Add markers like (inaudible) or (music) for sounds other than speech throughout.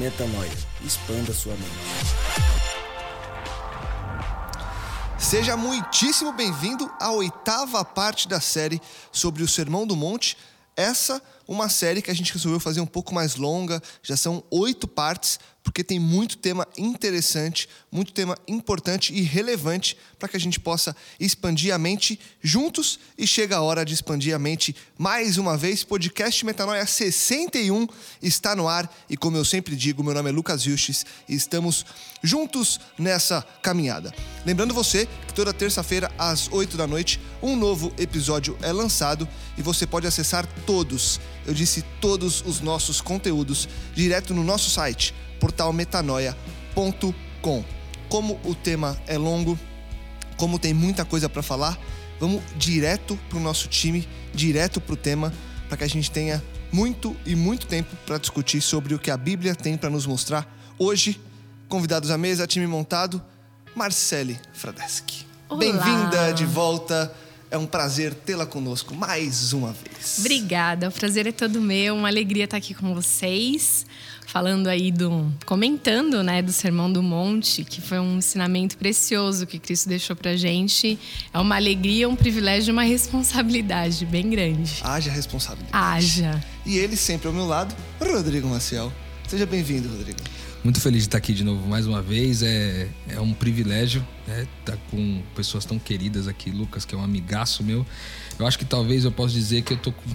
Metanoia. Expanda sua mente. Seja muitíssimo bem-vindo à oitava parte da série sobre o Sermão do Monte. Essa, uma série que a gente resolveu fazer um pouco mais longa, já são oito partes, porque tem muito tema interessante, muito tema importante e relevante para que a gente possa expandir a mente juntos. E chega a hora de expandir a mente mais uma vez. Podcast Metanoia 61 está no ar e, como eu sempre digo, meu nome é Lucas Vilches e estamos juntos nessa caminhada. Lembrando você que toda terça-feira às 8 da noite um novo episódio é lançado e você pode acessar todos, eu disse todos os nossos conteúdos direto no nosso site portalmetanoia.com. Como o tema é longo, como tem muita coisa para falar, vamos direto para o nosso time, direto para o tema, para que a gente tenha muito e muito tempo para discutir sobre o que a Bíblia tem para nos mostrar. Hoje, convidados à mesa, time montado, Marcele Fradeschi. Bem-vinda de volta. É um prazer tê-la conosco mais uma vez. Obrigada, o prazer é todo meu, uma alegria estar aqui com vocês falando aí do comentando, né, do Sermão do Monte, que foi um ensinamento precioso que Cristo deixou pra gente. É uma alegria, um privilégio, uma responsabilidade bem grande. Haja responsabilidade. Haja. E ele sempre ao meu lado, Rodrigo Maciel. Seja bem-vindo, Rodrigo. Muito feliz de estar aqui de novo mais uma vez. É, é um privilégio né, estar com pessoas tão queridas aqui. Lucas, que é um amigaço meu. Eu acho que talvez eu possa dizer que eu tô com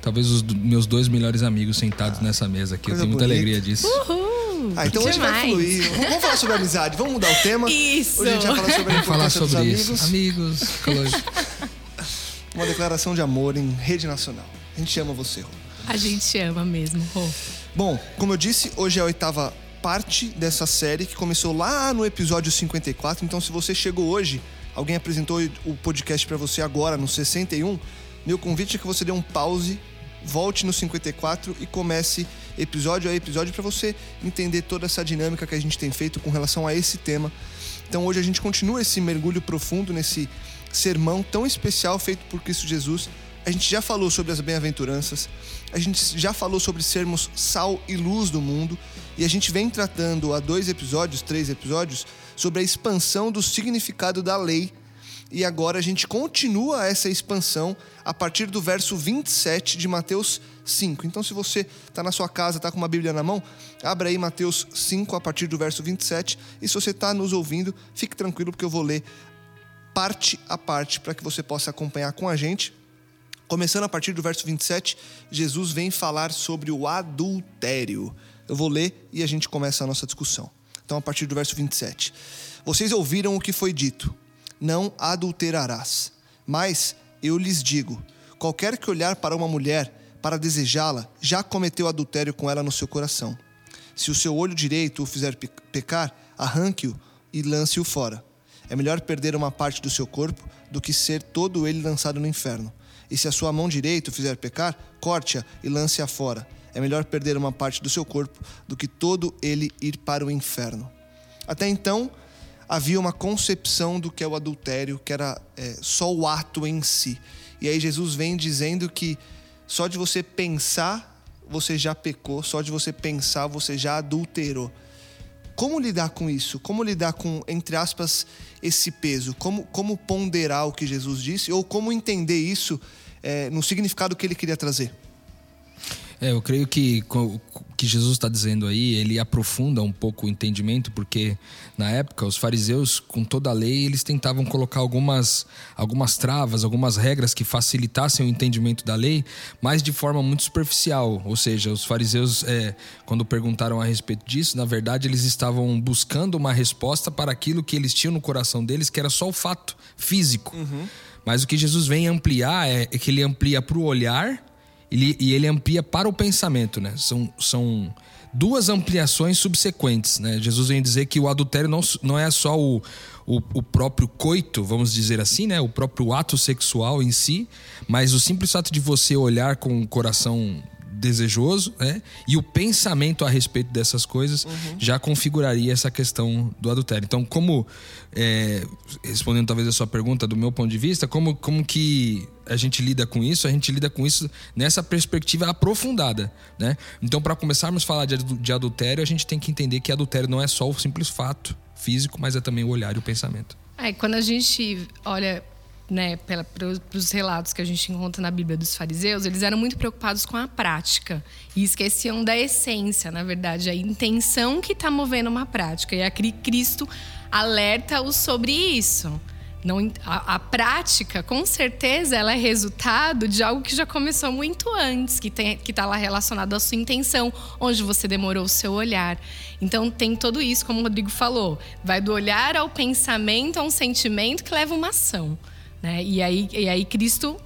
talvez os meus dois melhores amigos sentados ah, nessa mesa aqui. Eu tenho muita bonita. alegria disso. Uhul! Ah, então hoje vai fluir. Vamos falar sobre amizade. Vamos mudar o tema. Isso. Hoje a gente vai falar sobre a Vamos falar sobre amigos. Isso. Amigos, (laughs) Uma declaração de amor em rede nacional. A gente ama você, Rô. A gente ama mesmo, Rô. Bom, como eu disse, hoje é a oitava parte dessa série que começou lá no episódio 54. Então, se você chegou hoje, alguém apresentou o podcast para você agora no 61, meu convite é que você dê um pause volte no 54 e comece episódio a episódio para você entender toda essa dinâmica que a gente tem feito com relação a esse tema. Então hoje a gente continua esse mergulho profundo nesse sermão tão especial feito por Cristo Jesus. A gente já falou sobre as bem-aventuranças, a gente já falou sobre sermos sal e luz do mundo, e a gente vem tratando há dois episódios, três episódios, sobre a expansão do significado da lei e agora a gente continua essa expansão a partir do verso 27 de Mateus 5. Então, se você está na sua casa, está com uma Bíblia na mão, abra aí Mateus 5 a partir do verso 27. E se você está nos ouvindo, fique tranquilo, porque eu vou ler parte a parte para que você possa acompanhar com a gente. Começando a partir do verso 27, Jesus vem falar sobre o adultério. Eu vou ler e a gente começa a nossa discussão. Então, a partir do verso 27. Vocês ouviram o que foi dito não adulterarás. Mas eu lhes digo: qualquer que olhar para uma mulher para desejá-la, já cometeu adultério com ela no seu coração. Se o seu olho direito o fizer pecar, arranque-o e lance-o fora. É melhor perder uma parte do seu corpo do que ser todo ele lançado no inferno. E se a sua mão direita o fizer pecar, corte-a e lance-a fora. É melhor perder uma parte do seu corpo do que todo ele ir para o inferno. Até então, havia uma concepção do que é o adultério, que era é, só o ato em si. E aí Jesus vem dizendo que só de você pensar, você já pecou, só de você pensar, você já adulterou. Como lidar com isso? Como lidar com, entre aspas, esse peso? Como, como ponderar o que Jesus disse? Ou como entender isso é, no significado que ele queria trazer? É, eu creio que o que Jesus está dizendo aí, ele aprofunda um pouco o entendimento, porque na época os fariseus, com toda a lei, eles tentavam colocar algumas, algumas travas, algumas regras que facilitassem o entendimento da lei, mas de forma muito superficial. Ou seja, os fariseus, é, quando perguntaram a respeito disso, na verdade eles estavam buscando uma resposta para aquilo que eles tinham no coração deles, que era só o fato físico. Uhum. Mas o que Jesus vem ampliar é, é que ele amplia para o olhar ele, e ele amplia para o pensamento, né? São, são duas ampliações subsequentes, né? Jesus vem dizer que o adultério não, não é só o, o, o, próprio coito, vamos dizer assim, né? O próprio ato sexual em si, mas o simples fato de você olhar com o coração desejoso, né? E o pensamento a respeito dessas coisas uhum. já configuraria essa questão do adultério. Então, como é, respondendo talvez a sua pergunta do meu ponto de vista, como, como que a gente lida com isso? A gente lida com isso nessa perspectiva aprofundada, né? Então, para começarmos a falar de, de adultério, a gente tem que entender que adultério não é só o simples fato físico, mas é também o olhar e o pensamento. É, quando a gente olha né, para os relatos que a gente encontra na Bíblia dos fariseus, eles eram muito preocupados com a prática e esqueciam da essência, na verdade, a intenção que está movendo uma prática. E a Cristo alerta-os sobre isso. Não, a, a, prática, com certeza, ela é resultado de algo que já começou muito antes, que está lá relacionado à sua intenção, onde você demorou o seu olhar. Então, tem tudo isso, como o Rodrigo falou. Vai do olhar ao pensamento, a um sentimento que leva uma ação. Né? E, aí, e aí Cristo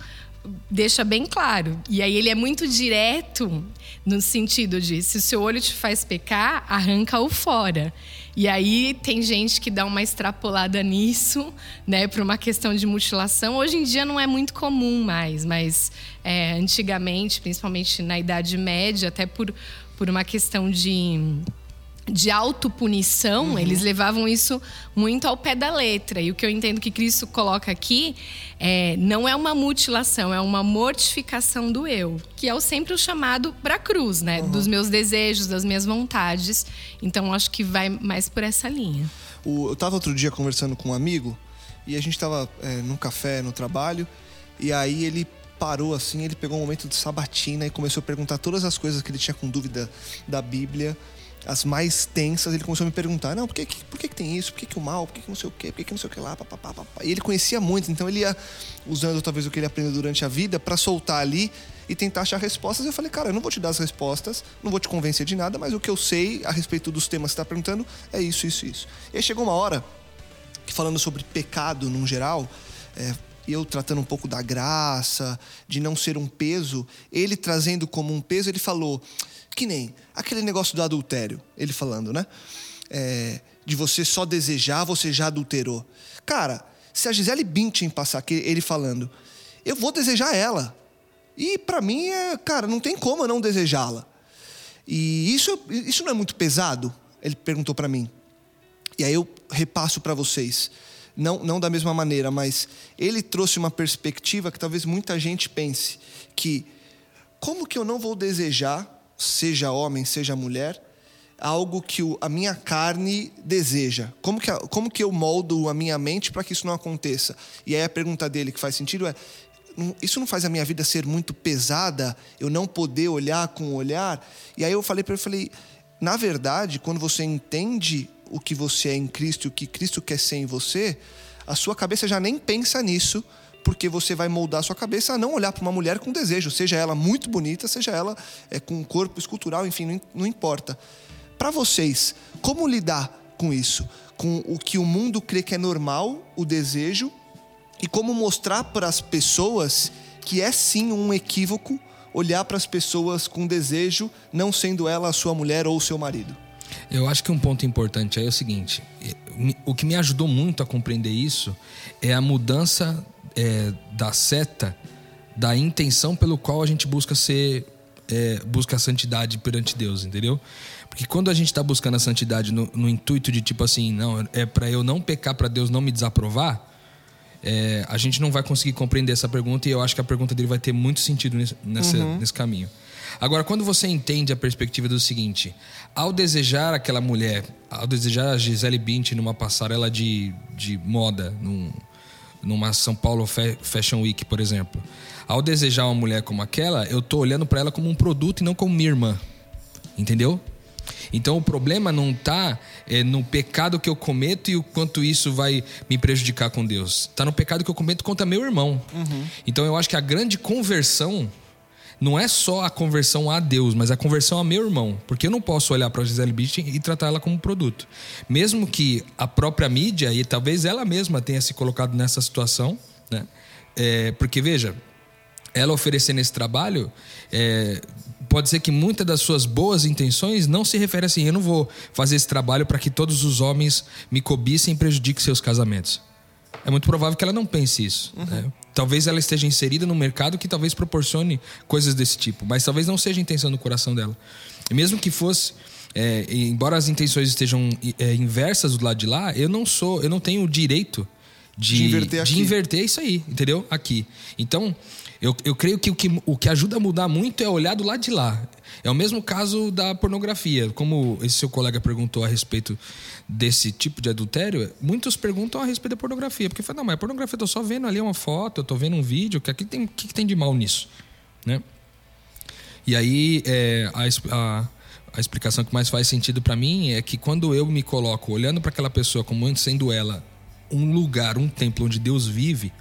deixa bem claro. E aí ele é muito direto no sentido de se o seu olho te faz pecar, arranca-o fora. E aí tem gente que dá uma extrapolada nisso, né, para uma questão de mutilação. Hoje em dia não é muito comum mais, mas é, antigamente, principalmente na Idade Média, até por, por uma questão de de autopunição, uhum. eles levavam isso muito ao pé da letra. E o que eu entendo que Cristo coloca aqui é, não é uma mutilação, é uma mortificação do eu, que é o sempre o chamado para a cruz, né? Uhum. Dos meus desejos, das minhas vontades. Então, acho que vai mais por essa linha. O, eu estava outro dia conversando com um amigo e a gente estava é, num café no trabalho e aí ele parou assim, ele pegou um momento de sabatina e começou a perguntar todas as coisas que ele tinha com dúvida da Bíblia as mais tensas, ele começou a me perguntar: não, por que, por que, que tem isso? Por que, que o mal? Por que, que não sei o quê? Por que, que não sei o que lá? E ele conhecia muito, então ele ia usando talvez o que ele aprendeu durante a vida para soltar ali e tentar achar respostas. Eu falei: cara, eu não vou te dar as respostas, não vou te convencer de nada, mas o que eu sei a respeito dos temas que você está perguntando é isso, isso, isso. E aí chegou uma hora que, falando sobre pecado num geral, é, eu tratando um pouco da graça, de não ser um peso, ele trazendo como um peso, ele falou que nem aquele negócio do adultério, ele falando, né? É, de você só desejar, você já adulterou. Cara, se a Gisele Bündchen passar aqui, ele falando, eu vou desejar ela. E para mim, é, cara, não tem como eu não desejá-la. E isso, isso não é muito pesado? Ele perguntou para mim. E aí eu repasso para vocês. Não, não da mesma maneira, mas ele trouxe uma perspectiva que talvez muita gente pense que como que eu não vou desejar seja homem, seja mulher, algo que a minha carne deseja. Como que, como que eu moldo a minha mente para que isso não aconteça? E aí a pergunta dele que faz sentido é: isso não faz a minha vida ser muito pesada? Eu não poder olhar com o olhar? E aí eu falei para ele, falei, na verdade, quando você entende o que você é em Cristo e o que Cristo quer ser em você, a sua cabeça já nem pensa nisso porque você vai moldar sua cabeça a não olhar para uma mulher com desejo, seja ela muito bonita, seja ela é, com um corpo escultural, enfim, não, não importa. Para vocês, como lidar com isso? Com o que o mundo crê que é normal, o desejo, e como mostrar para as pessoas que é sim um equívoco olhar para as pessoas com desejo, não sendo ela a sua mulher ou o seu marido. Eu acho que um ponto importante aí é o seguinte: o que me ajudou muito a compreender isso é a mudança é, da seta da intenção pelo qual a gente busca ser é, busca a santidade perante Deus, entendeu? Porque quando a gente está buscando a santidade no, no, intuito de tipo assim, não, é para eu não pecar, para Deus não me desaprovar, é, a gente não vai conseguir compreender essa pergunta e eu acho que a pergunta dele vai ter muito sentido nesse, nessa, uhum. nesse caminho. Agora, quando você entende a perspectiva do seguinte, ao desejar aquela mulher, ao desejar a Gisele Bündchen numa passarela de, de moda, num, numa São Paulo Fashion Week, por exemplo. Ao desejar uma mulher como aquela, eu tô olhando para ela como um produto e não como minha irmã. Entendeu? Então o problema não está é, no pecado que eu cometo e o quanto isso vai me prejudicar com Deus. Está no pecado que eu cometo contra meu irmão. Uhum. Então eu acho que a grande conversão não é só a conversão a Deus, mas a conversão a meu irmão. Porque eu não posso olhar para a Gisele Bündchen e tratar ela como produto. Mesmo que a própria mídia, e talvez ela mesma tenha se colocado nessa situação, né? É, porque veja, ela oferecendo esse trabalho, é, pode ser que muitas das suas boas intenções não se referem assim. Eu não vou fazer esse trabalho para que todos os homens me cobissem e prejudiquem seus casamentos. É muito provável que ela não pense isso. Uhum. Né? Talvez ela esteja inserida no mercado que talvez proporcione coisas desse tipo, mas talvez não seja a intenção do coração dela. E mesmo que fosse, é, embora as intenções estejam é, inversas do lado de lá, eu não sou, eu não tenho o direito de, de, inverter, de inverter isso aí, entendeu? Aqui. Então, eu, eu creio que o, que o que ajuda a mudar muito é olhar do lado de lá. É o mesmo caso da pornografia. Como esse seu colega perguntou a respeito desse tipo de adultério, muitos perguntam a respeito da pornografia. Porque fala, não, mas a pornografia, eu tô só vendo ali uma foto, eu tô vendo um vídeo, que aqui tem, o que, que tem de mal nisso? Né? E aí, é, a, a, a explicação que mais faz sentido para mim é que quando eu me coloco olhando para aquela pessoa como sendo ela um lugar, um templo onde Deus vive,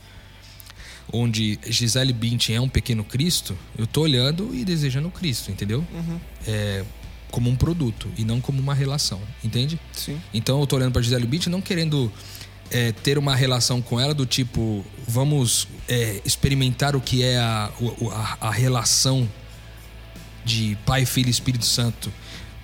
onde Gisele Bündchen é um pequeno Cristo, eu tô olhando e desejando o Cristo, entendeu? Uhum. É, como um produto e não como uma relação, entende? Sim. Então eu tô olhando para Gisele Bündchen não querendo é, ter uma relação com ela do tipo vamos é, experimentar o que é a, a, a relação de Pai, Filho e Espírito Santo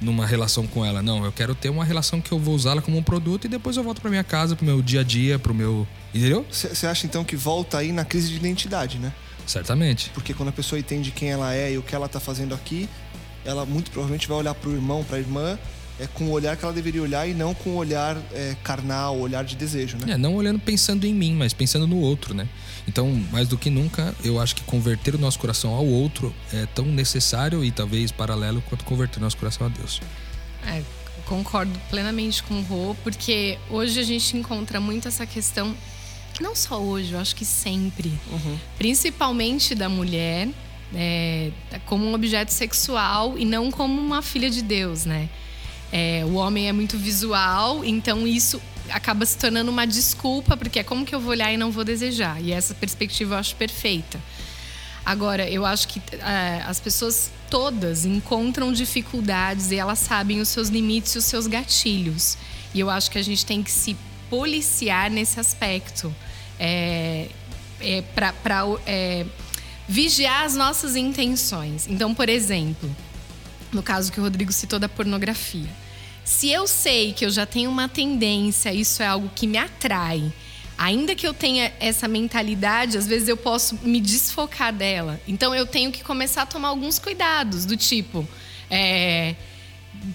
numa relação com ela. Não, eu quero ter uma relação que eu vou usá-la como um produto e depois eu volto para minha casa, pro meu dia a dia, pro meu. Entendeu? Você acha então que volta aí na crise de identidade, né? Certamente. Porque quando a pessoa entende quem ela é e o que ela tá fazendo aqui, ela muito provavelmente vai olhar pro irmão, pra irmã, é com o olhar que ela deveria olhar e não com o olhar é, carnal, o olhar de desejo, né? É, não olhando pensando em mim, mas pensando no outro, né? Então, mais do que nunca, eu acho que converter o nosso coração ao outro é tão necessário e talvez paralelo quanto converter o nosso coração a Deus. É, concordo plenamente com o Rô, porque hoje a gente encontra muito essa questão, não só hoje, eu acho que sempre, uhum. principalmente da mulher, é, como um objeto sexual e não como uma filha de Deus, né? É, o homem é muito visual, então isso acaba se tornando uma desculpa, porque é como que eu vou olhar e não vou desejar. E essa perspectiva eu acho perfeita. Agora, eu acho que é, as pessoas todas encontram dificuldades e elas sabem os seus limites e os seus gatilhos. E eu acho que a gente tem que se policiar nesse aspecto. É, é, para é, vigiar as nossas intenções. Então, por exemplo, no caso que o Rodrigo citou da pornografia. Se eu sei que eu já tenho uma tendência, isso é algo que me atrai, ainda que eu tenha essa mentalidade, às vezes eu posso me desfocar dela. Então eu tenho que começar a tomar alguns cuidados, do tipo. É,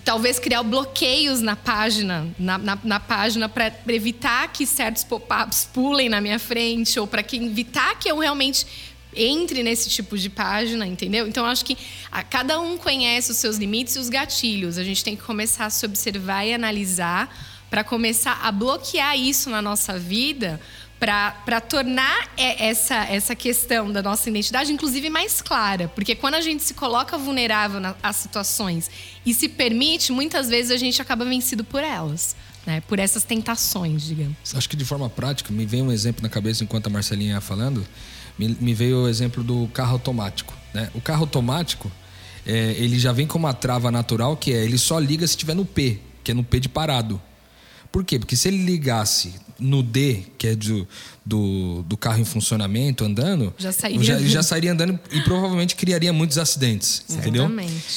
talvez criar bloqueios na página, na, na, na página para evitar que certos pop-ups pulem na minha frente ou para evitar que eu realmente entre nesse tipo de página, entendeu? Então acho que a, cada um conhece os seus limites e os gatilhos. A gente tem que começar a se observar e analisar para começar a bloquear isso na nossa vida, para tornar essa, essa questão da nossa identidade, inclusive, mais clara. Porque quando a gente se coloca vulnerável às situações e se permite, muitas vezes a gente acaba vencido por elas. Né? Por essas tentações, digamos. Acho que de forma prática, me vem um exemplo na cabeça enquanto a Marcelinha ia falando me, me veio o exemplo do carro automático. Né? O carro automático, é, ele já vem com uma trava natural que é ele só liga se estiver no P, que é no P de parado. Por quê? Porque se ele ligasse no D, que é do, do, do carro em funcionamento, andando, já sairia, já, já sairia andando e provavelmente criaria muitos acidentes. Entendeu?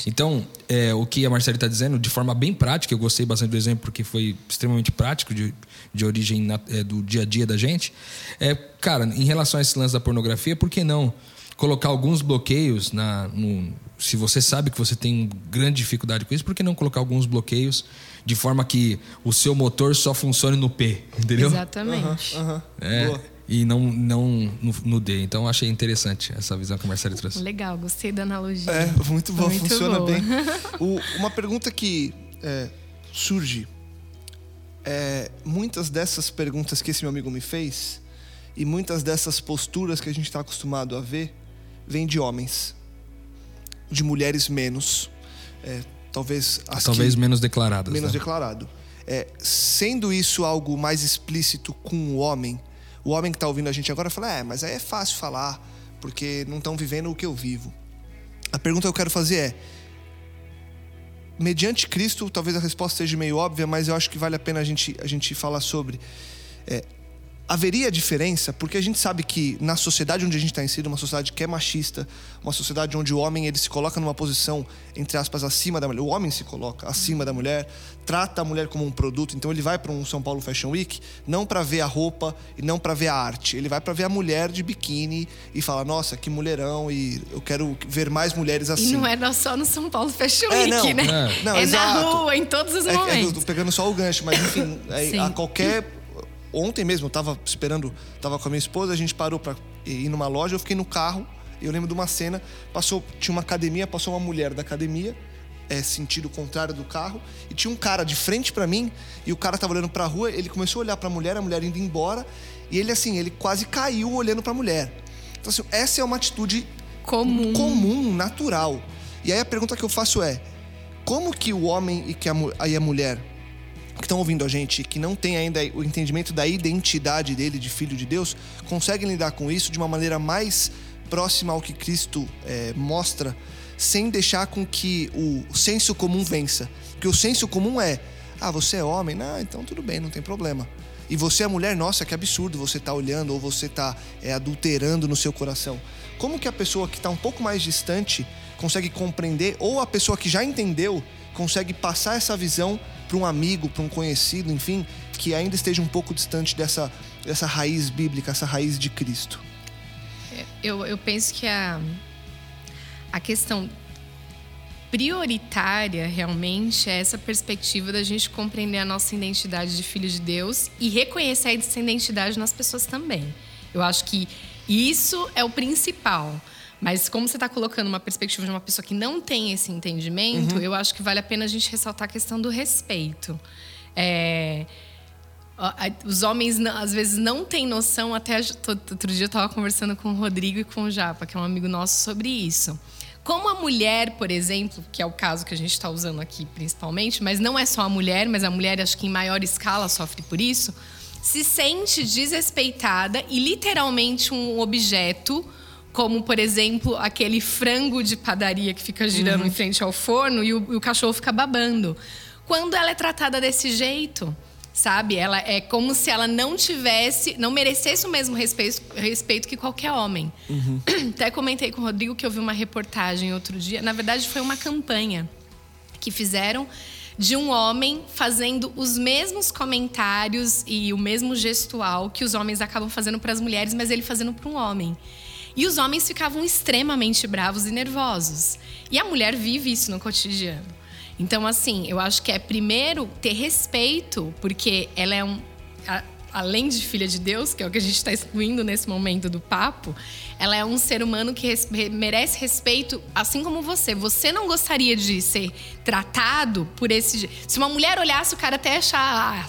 Então, é, o que a Marcela está dizendo, de forma bem prática, eu gostei bastante do exemplo porque foi extremamente prático, de, de origem na, é, do dia a dia da gente. É, cara, em relação a esse lance da pornografia, por que não colocar alguns bloqueios na, no, se você sabe que você tem grande dificuldade com isso, por que não colocar alguns bloqueios de forma que o seu motor só funcione no P, entendeu? Exatamente. Uhum, uhum. É, e não, não no, no, D. Então achei interessante essa visão que a Marcela trouxe. Legal, gostei da analogia. É, muito boa, muito funciona boa. bem. (laughs) O, uma pergunta que é, surge é, muitas dessas perguntas que esse meu amigo me fez, E muitas dessas posturas que a gente está acostumado a ver vêm de homens, de mulheres menos. É, talvez as Talvez que, menos declaradas. menos né? declarado. É, sendo isso algo mais explícito com o homem, o homem que está ouvindo a gente agora fala: é, mas aí é fácil falar, porque não estão vivendo o que eu vivo. A pergunta que eu quero fazer é: mediante Cristo, talvez a resposta seja meio óbvia, mas eu acho que vale a pena a gente, a gente falar sobre. É, haveria diferença, porque a gente sabe que na sociedade onde a gente está inserido, uma sociedade que é machista, uma sociedade onde o homem ele se coloca numa posição, entre aspas, acima da mulher. O homem se coloca acima da mulher, trata a mulher como um produto. Então ele vai para um São Paulo Fashion Week não para ver a roupa e não para ver a arte. Ele vai para ver a mulher de biquíni e fala: Nossa, que mulherão! E eu quero ver mais mulheres assim. E não é só no São Paulo Fashion É, Week, não. né? É. Não, é na rua, em todos os É, é momentos. tô pegando só o gancho, mas enfim, é, a qualquer. Ontem mesmo, eu tava esperando, tava com a minha esposa, a gente parou pra ir numa loja, eu fiquei no carro, e eu lembro de uma cena, passou, tinha uma academia, passou uma mulher da academia, é, sentido contrário do carro, e tinha um cara de frente pra mim, e o cara tava olhando pra rua, ele começou a olhar pra mulher, a mulher indo embora, e ele assim, ele quase caiu olhando pra mulher. Então assim, essa é uma atitude Comum. comum, natural. E aí a pergunta que eu faço é: como que o homem e que a, aí a mulher que estão ouvindo a gente, que não tem ainda o entendimento da identidade dele de filho de Deus, conseguem lidar com isso de uma maneira mais próxima ao que Cristo é, mostra, sem deixar com que o senso comum vença? Porque o senso comum é: ah, você é homem, não, então tudo bem, não tem problema. E você é mulher, nossa, que absurdo você tá olhando ou você tá é, adulterando no seu coração. Como que a pessoa que está um pouco mais distante consegue compreender, ou a pessoa que já entendeu consegue passar essa visão para um amigo, para um conhecido, enfim, que ainda esteja um pouco distante dessa, dessa raiz bíblica, essa raiz de Cristo? Eu, eu penso que a, a questão prioritária realmente é essa perspectiva da gente compreender a nossa identidade de filho de Deus e reconhecer essa identidade nas pessoas também. Eu acho que isso é o principal. Mas como você está colocando uma perspectiva de uma pessoa que não tem esse entendimento, eu acho que vale a pena a gente ressaltar a questão do respeito. É, Os homens, às vezes, não têm noção. Até outro dia eu estava conversando com o Rodrigo e com o Japa, que é um amigo nosso, sobre isso. Como a mulher, por exemplo, que é o caso que a gente está usando aqui principalmente, mas não é só a mulher, mas a mulher, acho que em maior escala, sofre por isso, se sente desrespeitada e literalmente um objeto, como, por exemplo, aquele frango de padaria que fica girando em frente ao forno e o, e o cachorro fica babando. Quando ela é tratada desse jeito, sabe? Ela é como se ela não tivesse, não merecesse o mesmo respeito, respeito que qualquer homem. (clears throat) Até comentei com o Rodrigo que eu vi uma reportagem outro dia. Na verdade, foi uma campanha que fizeram de um homem fazendo os mesmos comentários e o mesmo gestual que os homens acabam fazendo para as mulheres, mas ele fazendo para um homem. E os homens ficavam extremamente bravos e nervosos. E a mulher vive isso no cotidiano. Então, assim, eu acho que é primeiro ter respeito, porque ela é um. a- além de filha de Deus, que é o que a gente está excluindo nesse momento do papo, ela é um ser humano que res- merece respeito, assim como você. Você não gostaria de ser tratado por esse. Se uma mulher olhasse, o cara até achar. Ah,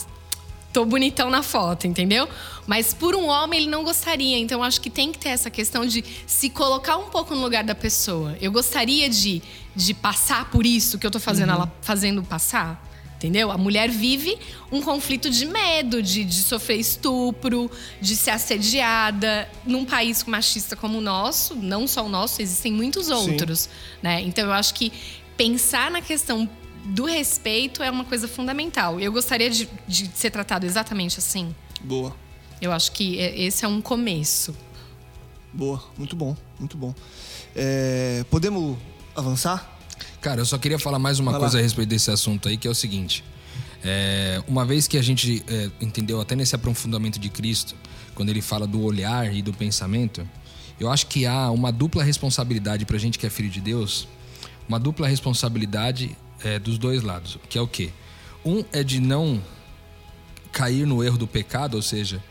tô bonitão na foto, entendeu? Mas por um homem ele não gostaria. Então acho que tem que ter essa questão de se colocar um pouco no lugar da pessoa. Eu gostaria de, de passar por isso que eu tô fazendo ela fazendo passar. Entendeu? A mulher vive um conflito de medo, de, de sofrer estupro, de ser assediada. Num país machista como o nosso, não só o nosso, existem muitos outros. Né? Então eu acho que pensar na questão do respeito é uma coisa fundamental. Eu gostaria de, de ser tratado exatamente assim. Boa, Eu acho que é- esse é um começo. boa, muito bom, muito bom. É, podemos avançar? Cara, eu só queria falar mais uma Vai coisa lá. a respeito desse assunto aí, que é o seguinte. É, uma vez que a gente é, entendeu até nesse aprofundamento de Cristo, quando ele fala do olhar e do pensamento, eu acho que há uma dupla responsabilidade pra gente que é filho de Deus, uma dupla responsabilidade é, dos dois lados, que é o quê? Um é de não cair no erro do pecado, ou seja,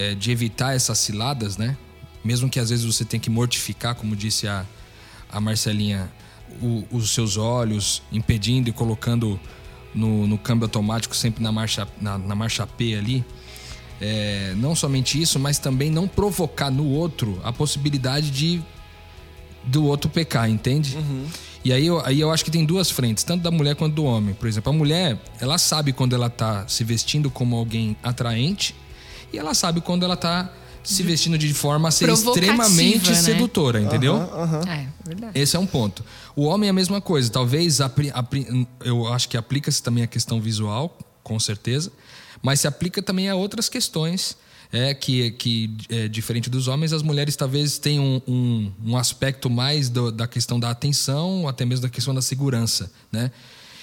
é, de evitar essas ciladas, né? Mesmo que às vezes você tenha que mortificar, como disse a, a Marcelinha, o- os seus olhos, impedindo e colocando no, no câmbio automático sempre na marcha, na, na marcha P ali. é, não somente isso, mas também não provocar no outro a possibilidade de do outro pecar, entende? E aí eu, aí eu acho que tem duas frentes, tanto da mulher quanto do homem. Por exemplo, a mulher, ela sabe quando ela tá se vestindo como alguém atraente e ela sabe quando ela tá se vestindo de forma a ser extremamente né? sedutora, entendeu? É, verdade. Esse é um ponto. O homem é a mesma coisa. Talvez eu acho que aplica-se também a questão visual, com certeza, mas se aplica também a outras questões. É que, que é, diferente dos homens, as mulheres talvez tenham um, um, um aspecto mais do- da questão da atenção, ou até mesmo da questão da segurança, né?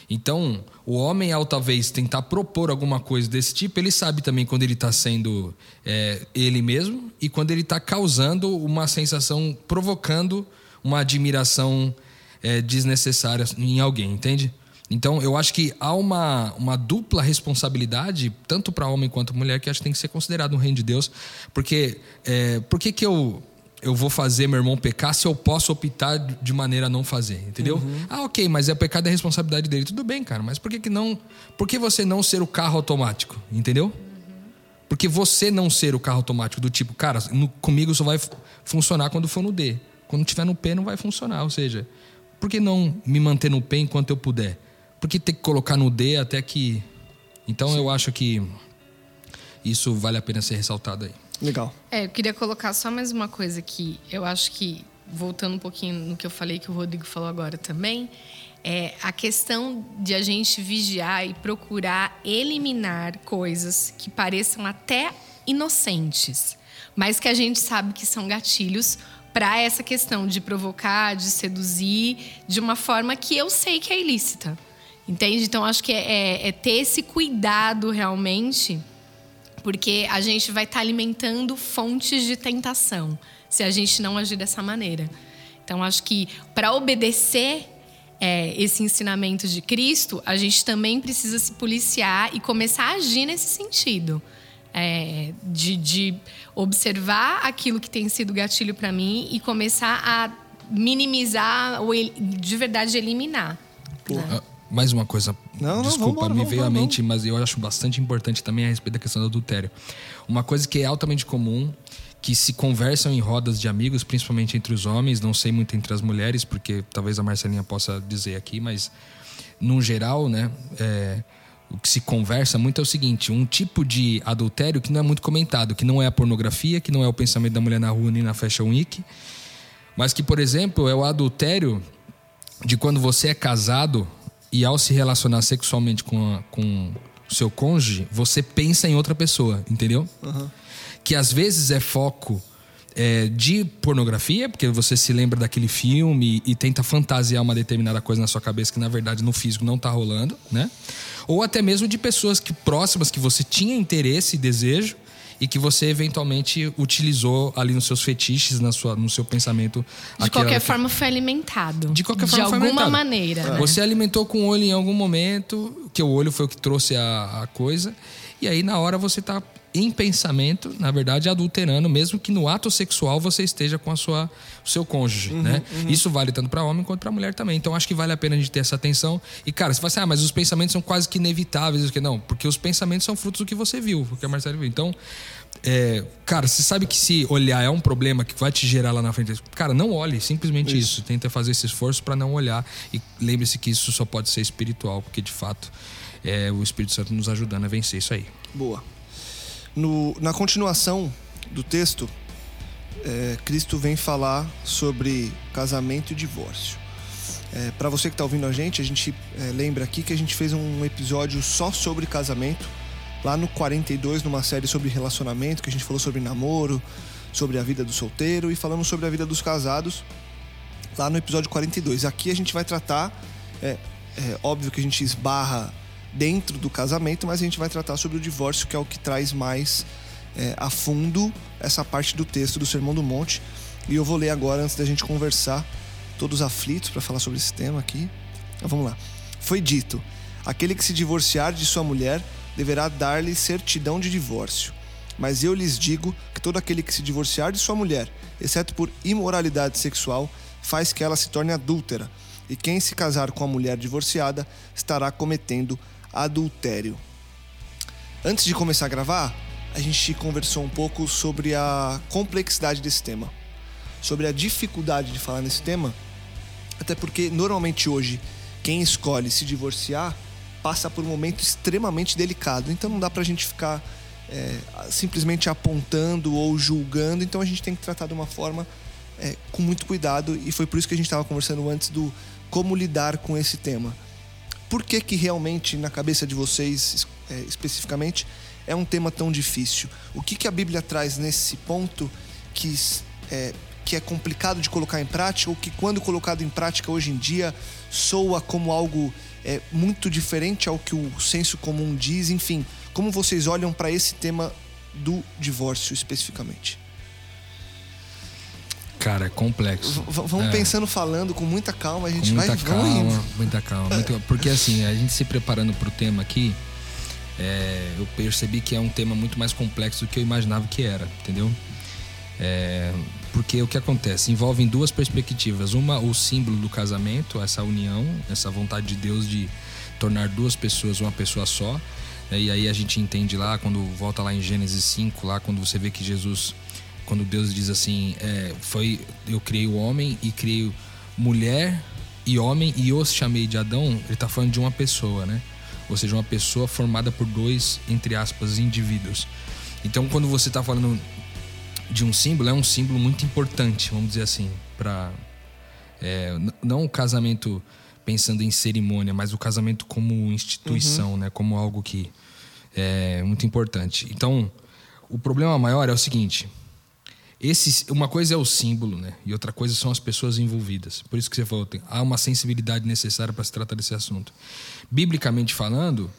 Então, o homem, ao talvez tentar propor alguma coisa desse tipo, ele sabe também quando ele está sendo é, ele mesmo e quando ele está causando uma sensação, provocando uma admiração é, desnecessária em alguém, entende? Então, eu acho que há uma, uma dupla responsabilidade, tanto para homem quanto mulher, que acho que tem que ser considerado no reino de Deus. Porque, é, por que, que eu, eu vou fazer meu irmão pecar se eu posso optar de maneira a não fazer, entendeu? Ah, ok, mas é pecado é responsabilidade dele. Tudo bem, cara, mas por que, que não. Por que você não ser o carro automático, entendeu? Porque você não ser o carro automático do tipo, cara, no- comigo só vai funcionar quando for no D. Quando tiver no P não vai funcionar. Ou seja, por que não me manter no P enquanto eu puder? Por que ter que colocar no D até que. Então eu acho que isso vale a pena ser ressaltado aí. Legal. É, eu queria colocar só mais uma coisa que eu acho que, voltando um pouquinho no que eu falei, que o Rodrigo falou agora também, é a questão de a gente vigiar e procurar eliminar coisas que pareçam até inocentes, mas que a gente sabe que são gatilhos para essa questão de provocar, de seduzir, de uma forma que eu sei que é ilícita. Entende? Então, acho que é, é- é ter esse cuidado realmente porque a gente vai estar alimentando fontes de tentação se a gente não agir dessa maneira. Então, acho que para obedecer é, esse ensinamento de Cristo, a gente também precisa se policiar e começar a agir nesse sentido. É, de, de observar aquilo que tem sido gatilho para mim e começar a minimizar ou de verdade eliminar. né? Mais uma coisa. Não, não, Desculpa, vambora, me veio à mente, mas eu acho bastante importante também a respeito da questão do adultério. Uma coisa que é altamente comum, que se conversam em rodas de amigos, principalmente entre os homens, não sei muito entre as mulheres, porque talvez a Marcelinha possa dizer aqui, mas no geral, né, é, o que se conversa muito é o seguinte: um tipo de adultério que não é muito comentado, que não é a pornografia, que não é o pensamento da mulher na rua nem na Fashion Week, mas que, por exemplo, é o adultério de quando você é casado e ao se relacionar sexualmente com, a- com o seu cônjuge, você pensa em outra pessoa, entendeu? Que às vezes é foco é, de pornografia, porque você se lembra daquele filme e, tenta fantasiar uma determinada coisa na sua cabeça que na verdade no físico não tá rolando, né? Ou até mesmo de pessoas que próximas que você tinha interesse e desejo e que você eventualmente utilizou ali nos seus fetiches, na sua, no seu pensamento. De aquela- qualquer forma, foi alimentado. de qualquer forma, De foi alguma alimentado. maneira. né? Você alimentou com o olho em algum momento, que o olho foi o que trouxe a, a coisa, e aí na hora você tá em pensamento, na verdade, adulterando, mesmo que no ato sexual você esteja com a sua, o seu cônjuge, né? Isso vale tanto para homem quanto para mulher também. Então acho que vale a pena a gente ter essa atenção. E cara, você fala assim: "Ah, mas os pensamentos são quase que inevitáveis", o que não? Porque os pensamentos são frutos do que você viu, o que a Marcela viu. Então, é, cara, você sabe que se olhar é um problema que vai te gerar lá na frente. Cara, não olhe, simplesmente isso. Tenta fazer esse esforço para não olhar. E lembre-se que isso só pode ser espiritual, porque de fato é o Espírito Santo nos ajudando a vencer isso aí. Boa. No- na continuação do texto, é, Cristo vem falar sobre casamento e divórcio. Para você que está ouvindo a gente, a gente é, lembra aqui que a gente fez um episódio só sobre casamento, lá no 42, numa série sobre relacionamento, que a gente falou sobre namoro, sobre a vida do solteiro e falamos sobre a vida dos casados, lá no episódio 42. Aqui a gente vai tratar, é, é óbvio que a gente esbarra dentro do casamento, mas a gente vai tratar sobre o divórcio, que é o que traz mais é, a fundo essa parte do texto do Sermão do Monte. E eu vou ler agora, antes da gente conversar, todos aflitos para falar sobre esse tema aqui. Então, vamos lá. Foi dito: aquele que se divorciar de sua mulher deverá dar-lhe certidão de divórcio. Mas eu lhes digo que todo aquele que se divorciar de sua mulher, exceto por imoralidade sexual, faz que ela se torne adúltera. E quem se casar com a mulher divorciada estará cometendo adultério. Antes de começar a gravar, a gente conversou um pouco sobre a complexidade desse tema, sobre a dificuldade de falar nesse tema, até porque normalmente hoje quem escolhe se divorciar passa por um momento extremamente delicado, então não dá pra gente ficar é, simplesmente apontando ou julgando, então a gente tem que tratar de uma forma é, com muito cuidado e foi por isso que a gente estava conversando antes do como lidar com esse tema. Por que que realmente na cabeça de vocês é, especificamente é um tema tão difícil? O que que a Bíblia traz nesse ponto que é, que é complicado de colocar em prática ou que quando colocado em prática hoje em dia soa como algo é, muito diferente ao que o senso comum diz, enfim, como vocês olham para esse tema do divórcio especificamente? Cara, é complexo. V vamos é. pensando, falando com muita calma, a gente com muita vai calma, indo. muita calma. muito- porque assim, a gente se preparando pro tema aqui, é, eu percebi que é um tema muito mais complexo do que eu imaginava que era, entendeu? É, porque o que acontece? Envolve em duas perspectivas. Uma, o símbolo do casamento, essa união, essa vontade de Deus de tornar duas pessoas uma pessoa só. né? E aí a gente entende lá, quando volta lá em Gênesis 5, lá quando você vê que Jesus, quando Deus diz assim, é, foi eu criei o homem e criei mulher e homem e os chamei de Adão, ele tá falando de uma pessoa, né? Ou seja, uma pessoa formada por dois, entre aspas, indivíduos. Então, quando você tá falando de um símbolo, é um símbolo muito importante, vamos dizer assim, para não o casamento pensando em cerimônia, mas o casamento como instituição, né, como algo que é muito importante. Então, o problema maior é o seguinte: esse, uma coisa é o símbolo, né? E outra coisa são as pessoas envolvidas. Por isso que você falou, tem, há uma sensibilidade necessária para se tratar desse assunto. Biblicamente falando,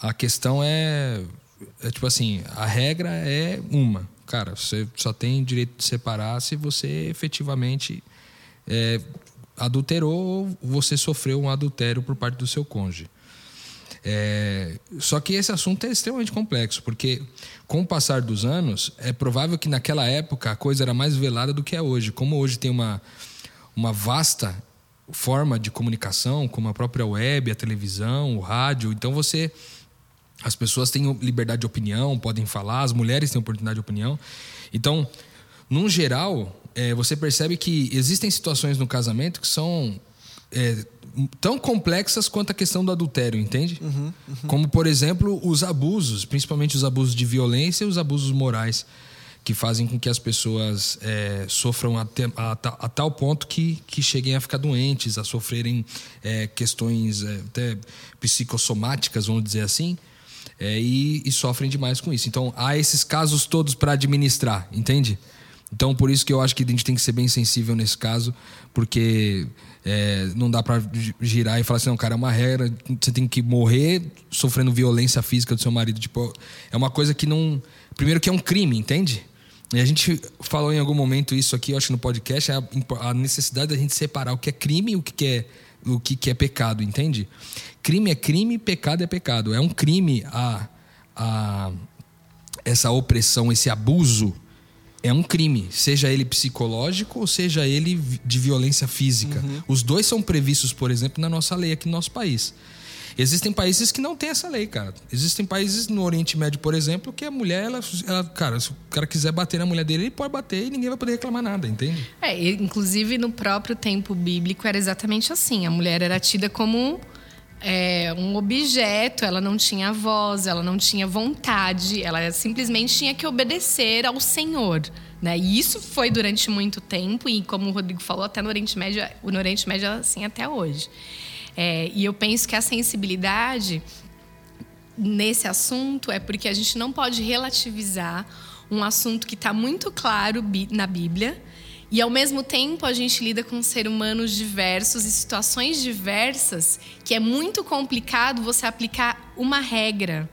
a questão é, é tipo assim, a regra é uma. Cara, você só tem direito de separar se você efetivamente é, adulterou ou você sofreu um adultério por parte do seu cônjuge. É, só que esse assunto é extremamente complexo, porque com o passar dos anos, é provável que naquela época a coisa era mais velada do que é hoje. Como hoje tem uma, uma vasta forma de comunicação, como a própria web, a televisão, o rádio, então você. As pessoas têm liberdade de opinião, podem falar, as mulheres têm oportunidade de opinião. Então, num geral, é, você percebe que existem situações no casamento que são é, tão complexas quanto a questão do adultério, entende? Como, por exemplo, os abusos, principalmente os abusos de violência e os abusos morais, que fazem com que as pessoas é, sofram a, ta- a tal ponto que, que cheguem a ficar doentes, a sofrerem é, questões é, até psicossomáticas, vamos dizer assim, é, e, e sofrem demais com isso. Então, há esses casos todos para administrar, entende? Então, por isso que eu acho que a gente tem que ser bem sensível nesse caso, porque é, não dá para girar e falar assim, não, cara, é uma regra, você tem que morrer sofrendo violência física do seu marido. Tipo, é uma coisa que não. Primeiro, que é um crime, entende? E a gente falou em algum momento isso aqui, eu acho, no podcast, a, a necessidade da gente separar o que é crime e o que, é o que é pecado, entende? Crime é crime, pecado é pecado. É um crime a, a essa opressão, esse abuso é um crime, seja ele psicológico ou seja ele de violência física. Os dois são previstos, por exemplo, na nossa lei aqui no nosso país. Existem países que não têm essa lei, cara. Existem países no Oriente Médio, por exemplo, que a mulher, ela, ela- cara, se o cara quiser bater na mulher dele, ele pode bater e ninguém vai poder reclamar nada, entende? É, inclusive no próprio tempo bíblico era exatamente assim. A mulher era tida como é, um objeto, ela não tinha voz, ela não tinha vontade, ela simplesmente tinha que obedecer ao Senhor. Né? E isso foi durante muito tempo, e como o Rodrigo falou, até no Oriente Médio, no Oriente Médio é assim até hoje. É, e eu penso que a sensibilidade nesse assunto é porque a gente não pode relativizar um assunto que está muito claro na Bíblia e ao mesmo tempo a gente lida com seres humanos diversos e situações diversas que é muito complicado você aplicar uma regra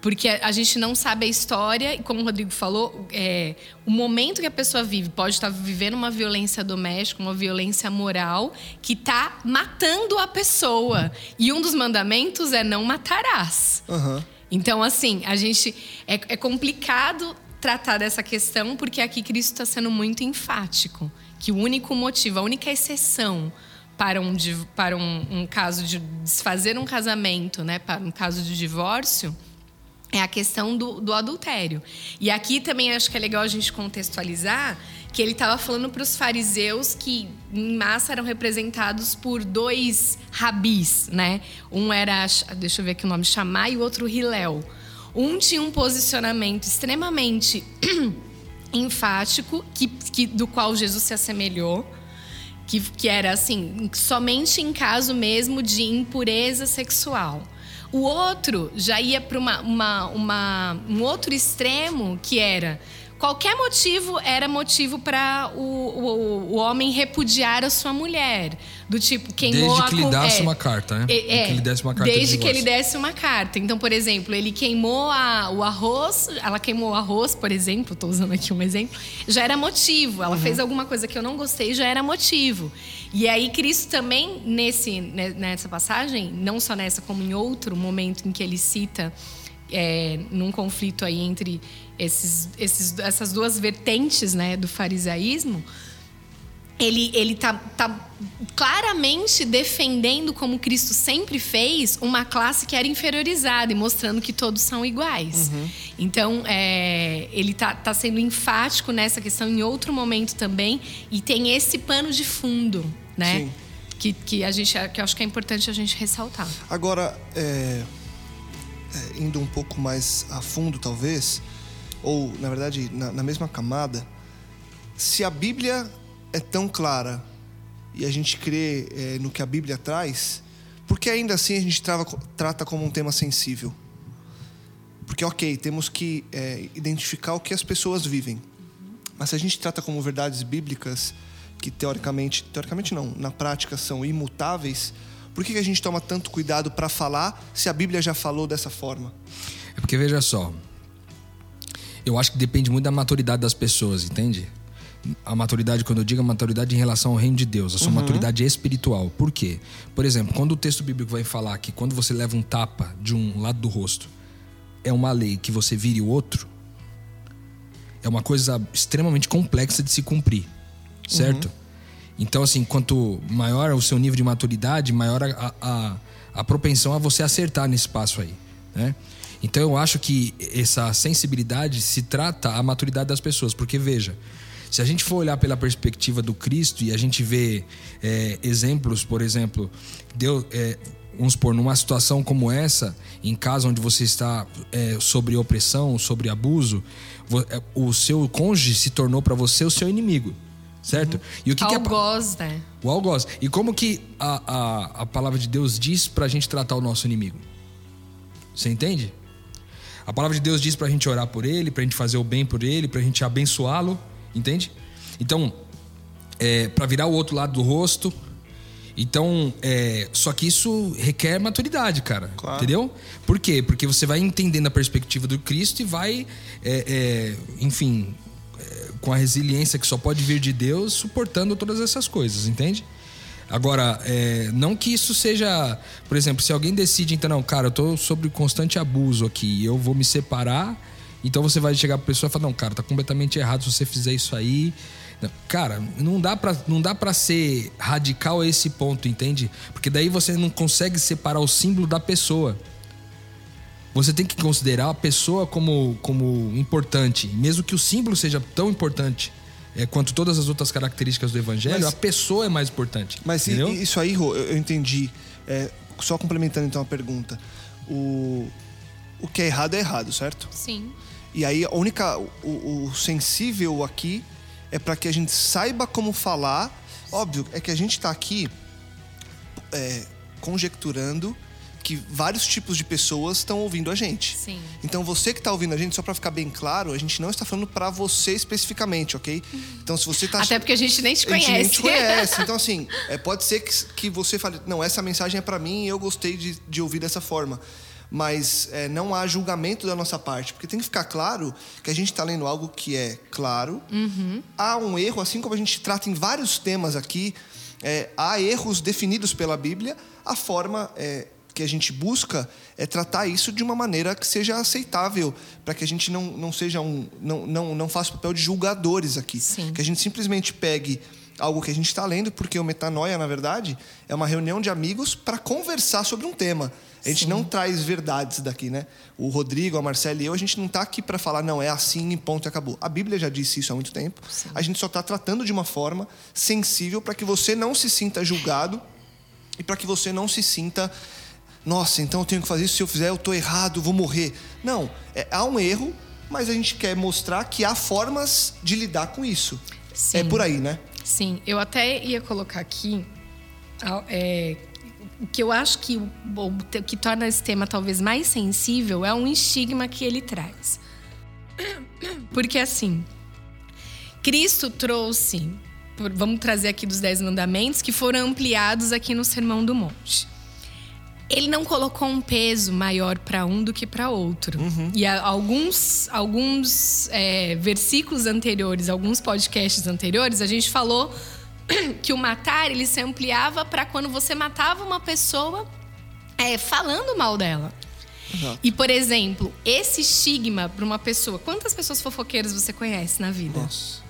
porque a gente não sabe a história e como o Rodrigo falou é, o momento que a pessoa vive pode estar vivendo uma violência doméstica uma violência moral que está matando a pessoa e um dos mandamentos é não matarás Aham. então, assim, a gente. É, é complicado tratar dessa questão porque aqui Cristo está sendo muito enfático. Que o único motivo, a única exceção para um, para um, um caso de desfazer um casamento, né, para um caso de divórcio, é a questão do, do adultério. E aqui também acho que é legal a gente contextualizar que ele estava falando para os fariseus que em massa eram representados por dois rabis, né? Um era, deixa eu ver aqui o nome, Shammai e o outro Hilel. Um tinha um posicionamento extremamente (clears throat) enfático, que, que, do qual Jesus se assemelhou, que, que era assim, somente em caso mesmo de impureza sexual. O outro já ia para uma, uma, uma, um outro extremo que era Qualquer motivo era motivo para o, o, o, homem repudiar a sua mulher. Do tipo, queimou Desde que a ele desse é, uma carta, né? É, que ele desse uma carta desde de que ele desse uma carta. Então, por exemplo, ele queimou a, o arroz, ela queimou o arroz, por exemplo, estou usando aqui um exemplo, já era motivo. Ela uhum. fez alguma coisa que eu não gostei, já era motivo. E aí, Cristo também, nesse, né, nessa passagem, não só nessa, como em outro momento em que ele cita é, num conflito aí entre esses, esses, essas duas vertentes né, do farisaísmo, ele ele tá, tá claramente defendendo como Cristo sempre fez uma classe que era inferiorizada e mostrando que todos são iguais. Uhum. Então é, ele tá, tá sendo enfático nessa questão em outro momento também e tem esse pano de fundo, né? Sim. Que, que a gente que eu acho que é importante a gente ressaltar. Agora é, é, indo um pouco mais a fundo talvez ou na verdade na, na mesma camada, se a Bíblia é tão clara e a gente crê é, no que a Bíblia traz, por que ainda assim a gente trava, trata como um tema sensível? Porque, ok, temos que é, identificar o que as pessoas vivem. Mas se a gente trata como verdades bíblicas, que teoricamente, teoricamente não, na prática são imutáveis, por que a gente toma tanto cuidado para falar se a Bíblia já falou dessa forma? É porque, veja só, eu acho que depende muito da maturidade das pessoas, entende? A maturidade, quando eu digo a maturidade em relação ao reino de Deus, a sua uhum. maturidade espiritual. Por quê? Por exemplo, quando o texto bíblico vai falar que quando você leva um tapa de um lado do rosto, é uma lei que você vire o outro, é uma coisa extremamente complexa de se cumprir, certo? Uhum. Então, assim, quanto maior o seu nível de maturidade, maior a, a, a propensão a você acertar nesse passo aí, né? Então eu acho que essa sensibilidade se trata a maturidade das pessoas, porque veja, se a gente for olhar pela perspectiva do Cristo e a gente vê é, exemplos, por exemplo, deu, é, vamos supor, numa situação como essa, em casa onde você está é, sobre opressão, sobre abuso, é, o seu cônjuge se tornou para você o seu inimigo. Certo? Uhum. E o que, algoz, que é... né? O algoz. E como que a, a, a palavra de Deus diz pra gente tratar o nosso inimigo? Você entende? A palavra de Deus diz pra gente orar por ele, pra gente fazer o bem por ele, pra gente abençoá-lo, entende? Então, é, para virar o outro lado do rosto. Então, é, só que isso requer maturidade, cara. Claro. Entendeu? Por quê? Porque você vai entendendo a perspectiva do Cristo e vai, é, é enfim, é, com a resiliência que só pode vir de Deus, suportando todas essas coisas, entende? Agora, é, não que isso seja. Por exemplo, se alguém decide, então, não, cara, eu tô sobre constante abuso aqui, eu vou me separar. Então você vai chegar pra pessoa e falar, não, cara, tá completamente errado se você fizer isso aí. Cara, não dá pra, não dá ser radical a esse ponto, entende? Porque daí você não consegue separar o símbolo da pessoa. Você tem que considerar a pessoa como, como importante, mesmo que o símbolo seja tão importante é, quanto todas as outras características do evangelho, mas, a pessoa é mais importante. Mas entendeu? isso aí, Rô, eu entendi. É, só complementando então a pergunta. O, o que é errado é errado, certo? Sim. E aí a única. O, o sensível aqui é para que a gente saiba como falar. Óbvio, é que a gente está aqui é, conjecturando que vários tipos de pessoas estão ouvindo a gente. Sim. Então você que está ouvindo a gente, só para ficar bem claro, a gente não está falando para você especificamente, ok? Então se você tá até porque a gente nem te conhece. A gente nem te conhece. Então assim, é, pode ser que, que você fale, não, essa mensagem é para mim e eu gostei de, de ouvir dessa forma mas é, não há julgamento da nossa parte, porque tem que ficar claro que a gente está lendo algo que é claro. Uhum. Há um erro, assim como a gente trata em vários temas aqui, é, há erros definidos pela Bíblia. A forma é, que a gente busca é tratar isso de uma maneira que seja aceitável, para que a gente não, não seja um. não, não, não faça papel de julgadores aqui. Sim. Que a gente simplesmente pegue algo que a gente está lendo, porque o Metanoia, na verdade, é uma reunião de amigos para conversar sobre um tema. A gente Sim. não traz verdades daqui, né? O Rodrigo, a Marcela e eu, a gente não tá aqui para falar, não, é assim e ponto, e acabou. A Bíblia já disse isso há muito tempo. A gente só tá tratando de uma forma sensível para que você não se sinta julgado e para que você não se sinta, nossa, então eu tenho que fazer isso, se eu fizer eu tô errado, vou morrer. Não, é, há um erro, mas a gente quer mostrar que há formas de lidar com isso. Sim. É por aí, né? Sim, eu até ia colocar aqui é, o que eu acho que o que torna esse tema talvez mais sensível é um estigma que ele traz. (coughs) Porque assim, Cristo trouxe, vamos trazer aqui dos Dez Mandamentos, que foram ampliados aqui no Sermão do Monte. Ele não colocou um peso maior para um do que para outro. E há alguns, alguns é, versículos anteriores, alguns podcasts anteriores, a gente falou (clears throat) que o matar ele se ampliava para quando você matava uma pessoa é, falando mal dela. Exato. E, por exemplo, esse estigma para uma pessoa. Quantas pessoas fofoqueiras você conhece na vida? Nossa.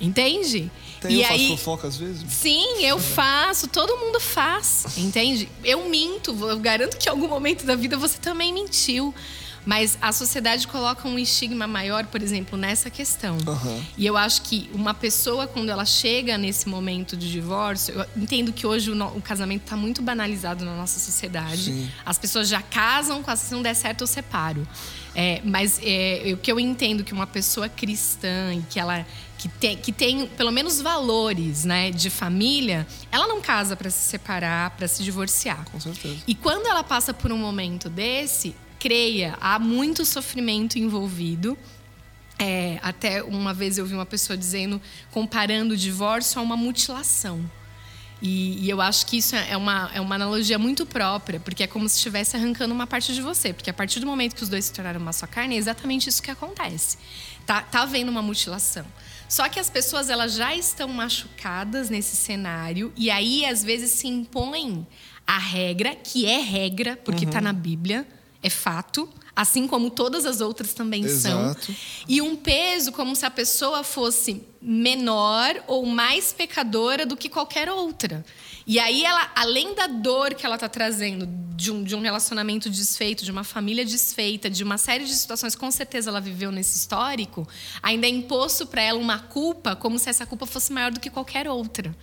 Entende? Até e eu faço aí, fofoca às vezes. Sim, eu faço, todo mundo faz, entende? Eu minto, eu garanto que em algum momento da vida você também mentiu. Mas a sociedade coloca um estigma maior, por exemplo, nessa questão. Aham. E eu acho que uma pessoa, quando ela chega nesse momento de divórcio, eu entendo que hoje o, o casamento está muito banalizado na nossa sociedade. Sim. As pessoas já casam com a se não der certo, eu separo. É, mas é, o que eu entendo que uma pessoa cristã e que ela que tem, que tem pelo menos valores né, de família, ela não casa para se separar, para se divorciar. Com certeza. E quando ela passa por um momento desse, creia, há muito sofrimento envolvido. É, até uma vez eu vi uma pessoa dizendo, comparando o divórcio a uma mutilação. E, e eu acho que isso é uma, é uma analogia muito própria, porque é como se estivesse arrancando uma parte de você. Porque a partir do momento que os dois se tornaram uma só carne, é exatamente isso que acontece. Tá, tá havendo uma mutilação. Só que as pessoas elas já estão machucadas nesse cenário, e aí às vezes se impõe a regra, que é regra, porque está na Bíblia, é fato, assim como todas as outras também são. Exato. E um peso como se a pessoa fosse menor ou mais pecadora do que qualquer outra. E aí ela, além da dor que ela está trazendo de um, de um relacionamento desfeito, de uma família desfeita, de uma série de situações que com certeza ela viveu nesse histórico, ainda é imposto para ela uma culpa como se essa culpa fosse maior do que qualquer outra.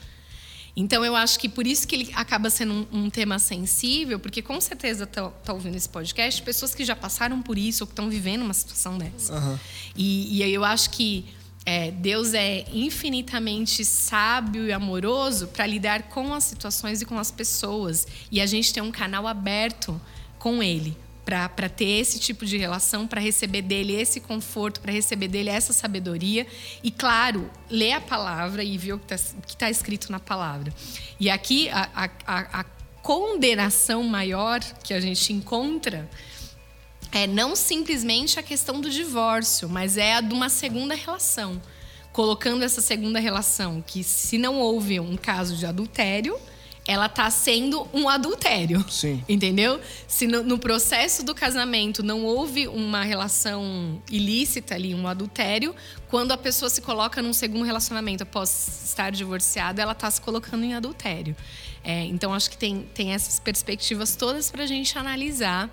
Então eu acho que por isso que ele acaba sendo um, um tema sensível, porque com certeza tá, tá ouvindo esse podcast pessoas que já passaram por isso ou que estão vivendo uma situação dessa. Aham. E, e aí eu acho que é, Deus é infinitamente sábio e amoroso para lidar com as situações e com as pessoas. E a gente tem um canal aberto com Ele para ter esse tipo de relação, para receber dele esse conforto, para receber dele essa sabedoria. E, claro, ler a palavra e ver o que está escrito na palavra. E aqui a, a, a condenação maior que a gente encontra é não simplesmente a questão do divórcio, mas é a de uma segunda relação. Colocando essa segunda relação, que se não houve um caso de adultério, ela está sendo um adultério. Sim. Entendeu? Se no, no, processo do casamento não houve uma relação ilícita ali, um adultério, quando a pessoa se coloca num segundo relacionamento após estar divorciada, ela está se colocando em adultério. É, então, acho que tem, tem essas perspectivas todas para a gente analisar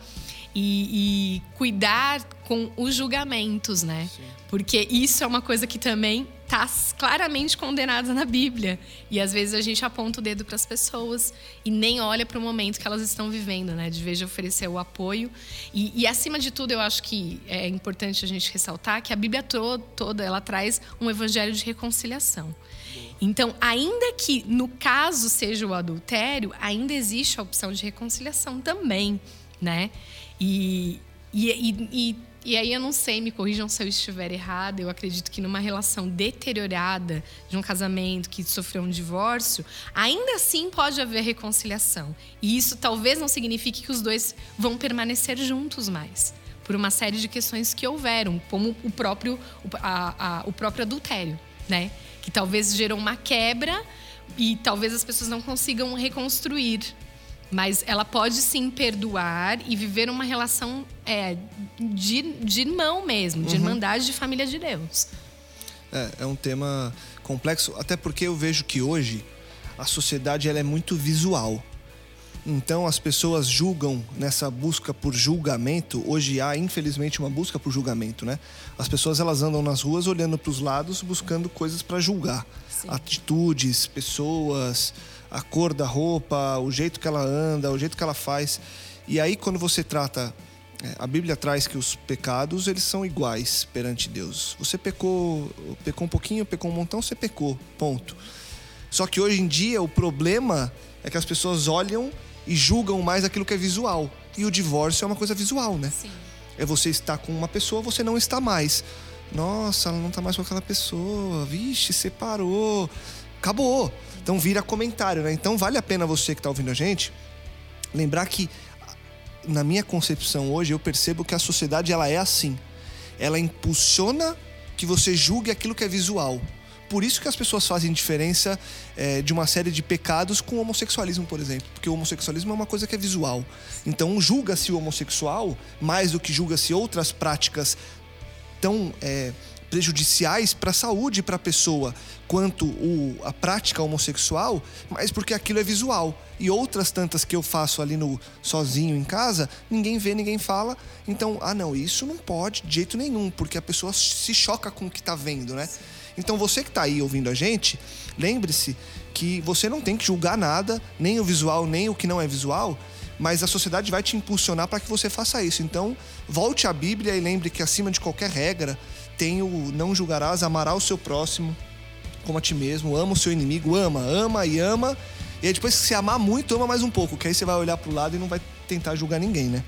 e, e, cuidar com os julgamentos, né? Sim. Porque isso é uma coisa que também está claramente condenada na Bíblia. E às vezes a gente aponta o dedo para as pessoas e nem olha para o momento que elas estão vivendo, né? De vez de oferecer o apoio. E, e, acima de tudo, eu acho que é importante a gente ressaltar que a Bíblia to toda ela traz um evangelho de reconciliação. Então, ainda que no caso seja o adultério, ainda existe a opção de reconciliação também, né? E, e, e, e, aí eu não sei, me corrijam se eu estiver errada. Eu acredito que numa relação deteriorada de um casamento que sofreu um divórcio, ainda assim pode haver reconciliação. E isso talvez não signifique que os dois vão permanecer juntos mais. Por uma série de questões que houveram, como o próprio, a, a, o próprio adultério, né? Que talvez gerou uma quebra e talvez as pessoas não consigam reconstruir mas ela pode sim perdoar e viver uma relação é, de, de irmão mesmo, de uhum. irmandade de família de Deus. É, é um tema complexo, até porque eu vejo que hoje a sociedade ela é muito visual. Então as pessoas julgam nessa busca por julgamento. Hoje há, infelizmente, uma busca por julgamento, né? As pessoas elas andam nas ruas olhando para os lados, buscando coisas para julgar. Sim. Atitudes, pessoas, a cor da roupa, o jeito que ela anda, o jeito que ela faz. E aí quando você trata é, a Bíblia traz que os pecados eles são iguais perante Deus. Você pecou, pecou um pouquinho, pecou um montão, você pecou, ponto. Só que hoje em dia o problema é que as pessoas olham e julgam mais aquilo que é visual. E o divórcio é uma coisa visual, né? Sim. É você estar com uma pessoa, você não está mais. Nossa, ela não está mais com aquela pessoa. Vixe, separou. Acabou. Então vira comentário, né? Então vale a pena você que está ouvindo a gente lembrar que na minha concepção hoje eu percebo que a sociedade ela é assim. Ela impulsiona que você julgue aquilo que é visual por isso que as pessoas fazem diferença é, de uma série de pecados com o homossexualismo, por exemplo. Porque o homossexualismo é uma coisa que é visual. Então, julga-se o homossexual mais do que julga-se outras práticas tão é, prejudiciais para a saúde para a pessoa quanto o, a prática homossexual, mas porque aquilo é visual. E outras tantas que eu faço ali no sozinho em casa, ninguém vê, ninguém fala. Então, ah não, isso não pode de jeito nenhum, porque a pessoa se choca com o que está vendo, né? Então você que está aí ouvindo a gente, lembre-se que você não tem que julgar nada, nem o visual, nem o que não é visual, mas a sociedade vai te impulsionar para que você faça isso. Então, volte à Bíblia e lembre que acima de qualquer regra tem o não julgarás, amará o seu próximo como a ti mesmo, ama o seu inimigo, ama, ama e ama. E aí depois que você amar muito, ama mais um pouco, que aí você vai olhar pro lado e não vai tentar julgar ninguém, né?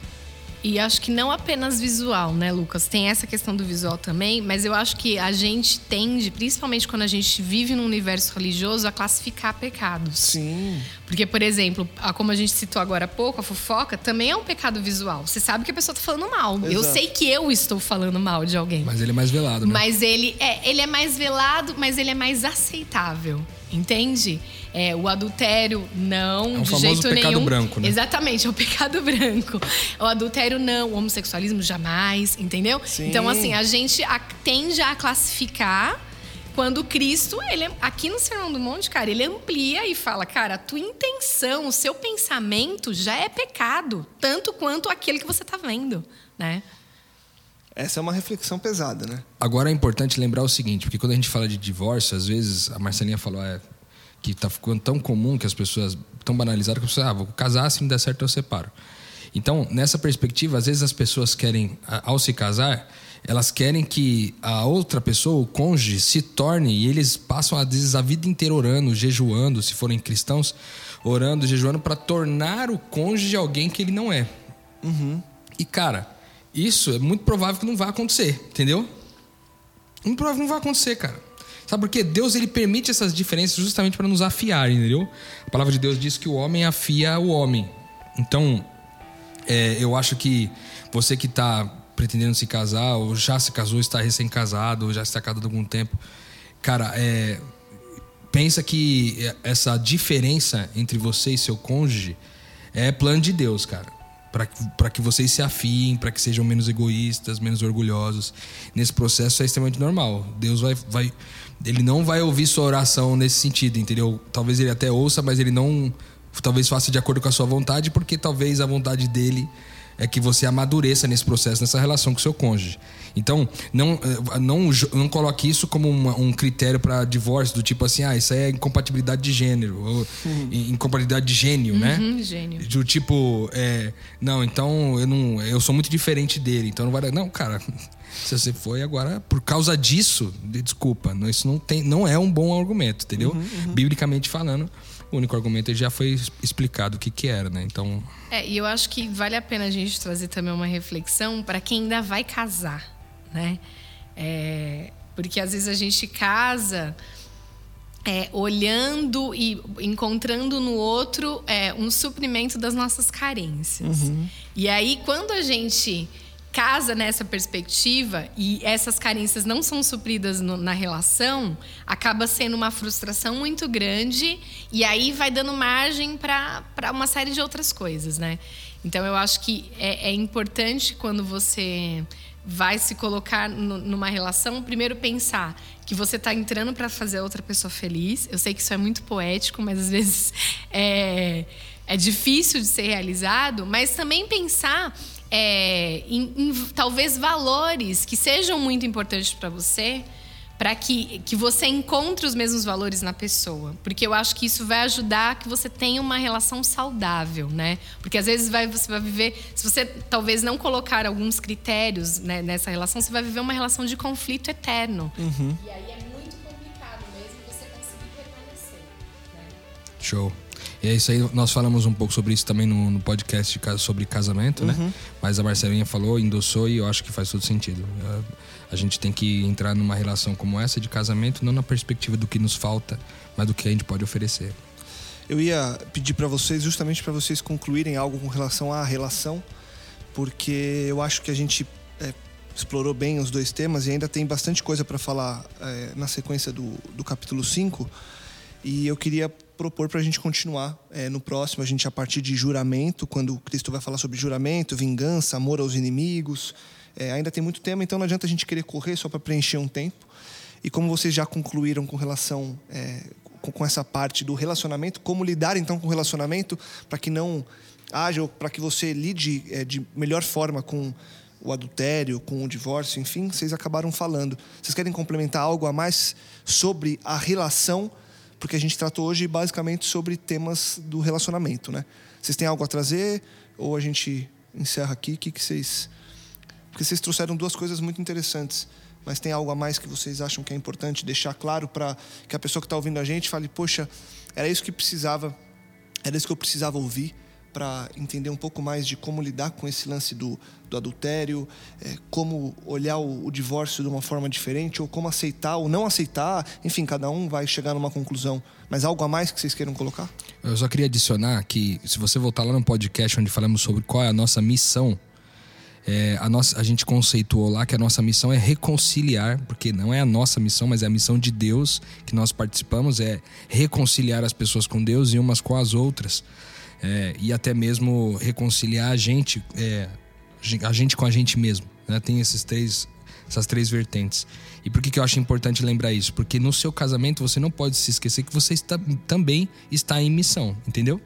E acho que não apenas visual, né, Lucas? Tem essa questão do visual também, mas eu acho que a gente tende, principalmente quando a gente vive num universo religioso, a classificar pecados. Sim. Porque, por exemplo, como a gente citou agora há pouco, a fofoca também é um pecado visual. Você sabe que a pessoa está falando mal. Exato. Eu sei que eu estou falando mal de alguém. Mas ele é mais velado, né? Mas ele é, ele é mais velado, mas ele é mais aceitável. Entende? É, o adultério, não, é um de jeito pecado nenhum. branco, né? Exatamente, é o pecado (laughs) branco. O adultério, não. O homossexualismo, jamais, entendeu? Sim. Então, assim, a gente tende a classificar quando Cristo, ele aqui no Sermão do Monte, cara, ele amplia e fala, cara, a tua intenção, o seu pensamento já é pecado, tanto quanto aquele que você está vendo, né? Essa é uma reflexão pesada, né? Agora é importante lembrar o seguinte, porque quando a gente fala de divórcio, às vezes a Marcelinha falou é, que está ficando tão comum que as pessoas tão banalizadas que as pessoas, ah, vou casar, se não der certo eu separo. Então, nessa perspectiva, às vezes as pessoas querem, ao se casar, elas querem que a outra pessoa, o cônjuge, se torne, e eles passam às vezes a vida inteira orando, jejuando, se forem cristãos, orando, jejuando, para tornar o cônjuge alguém que ele não é. Uhum. E, cara, isso é muito provável que não vai acontecer, entendeu? Muito provável que não vai acontecer, cara. Sabe por quê? Deus ele permite essas diferenças justamente para nos afiar, entendeu? A palavra de Deus diz que o homem afia o homem. Então, é, eu acho que você que está pretendendo se casar, ou já se casou, está recém-casado, ou já está casado há algum tempo, cara, é, pensa que essa diferença entre você e seu cônjuge é plano de Deus, cara para que vocês se afiem, para que sejam menos egoístas, menos orgulhosos. Nesse processo é extremamente normal. Deus vai, vai, ele não vai ouvir sua oração nesse sentido, entendeu? Talvez ele até ouça, mas ele não, talvez faça de acordo com a sua vontade, porque talvez a vontade dele é que você amadureça nesse processo, nessa relação com o seu cônjuge. Então, não, eh, não, não coloque isso como uma, um critério para divórcio, do tipo assim, ah, isso aí é incompatibilidade de gênero, ou uhum. incompatibilidade de gênio, né? uhum, né? Gênio. Do tipo, é, não, então eu não, eu sou muito diferente dele, então não vai Não, cara, (laughs) se você foi agora, por causa disso, desculpa, isso não, tem, não é um bom argumento, entendeu? Uhum, uhum. Biblicamente falando o único argumento já foi explicado o que, que era, né? Então. É, e eu acho que vale a pena a gente trazer também uma reflexão para quem ainda vai casar, né? É, porque às vezes a gente casa é, olhando e encontrando no outro é, um suprimento das nossas carências. Uhum. E aí, quando a gente casa nessa perspectiva e essas carências não são supridas no, na relação, acaba sendo uma frustração muito grande e aí vai dando margem para uma série de outras coisas, né? Então eu acho que é, é importante quando você vai se colocar no, numa relação, primeiro pensar que você está entrando para fazer outra pessoa feliz. Eu sei que isso é muito poético, mas às vezes (laughs) é, é difícil de ser realizado, mas também pensar é, em, em talvez valores que sejam muito importantes para você para que, que você encontre os mesmos valores na pessoa. Porque eu acho que isso vai ajudar que você tenha uma relação saudável, né? Porque às vezes vai, você vai viver. Se você talvez não colocar alguns critérios né, nessa relação, você vai viver uma relação de conflito eterno. Uhum. E aí é muito complicado mesmo você conseguir permanecer. Né? Show. E é isso aí, nós falamos um pouco sobre isso também no, no podcast sobre casamento, né? Mas a Marcelinha falou, endossou e eu acho que faz todo sentido. A gente tem que entrar numa relação como essa de casamento, não na perspectiva do que nos falta, mas do que a gente pode oferecer. Eu ia pedir para vocês, justamente para vocês concluírem algo com relação à relação, porque eu acho que a gente é, explorou bem os dois temas e ainda tem bastante coisa para falar é, na sequência do, do capítulo 5. E eu queria propor para a gente continuar é, no próximo, a gente a partir de juramento, quando Cristo vai falar sobre juramento, vingança, amor aos inimigos, é, ainda tem muito tema, então não adianta a gente querer correr só para preencher um tempo. E como vocês já concluíram com relação é, com, essa parte do relacionamento, como lidar então com o relacionamento para que não haja, para que você lide é, de melhor forma com o adultério, com o divórcio, enfim, vocês acabaram falando. Vocês querem complementar algo a mais sobre a relação? Porque a gente tratou hoje basicamente sobre temas do relacionamento, né? Vocês têm algo a trazer? Ou a gente encerra aqui? O que, que vocês porque vocês trouxeram duas coisas muito interessantes. Mas tem algo a mais que vocês acham que é importante deixar claro para que a pessoa que está ouvindo a gente fale: poxa, era isso que precisava, era isso que eu precisava ouvir para entender um pouco mais de como lidar com esse lance do, do adultério, é, como olhar o, o, divórcio de uma forma diferente, ou como aceitar ou não aceitar. Enfim, cada um vai chegar numa conclusão. Mas algo a mais que vocês queiram colocar? Eu só queria adicionar que, se você voltar lá no podcast onde falamos sobre qual é a nossa missão é, a, nossa, a gente conceituou lá que a nossa missão é reconciliar, porque não é a nossa missão, mas é a missão de Deus que nós participamos, é reconciliar as pessoas com Deus e umas com as outras. É, e até mesmo reconciliar a gente, é, a gente com a gente mesmo. Né? Tem esses três, essas três vertentes. E por que, que eu acho importante lembrar isso? Porque no seu casamento você não pode se esquecer que você está, também está em missão, entendeu?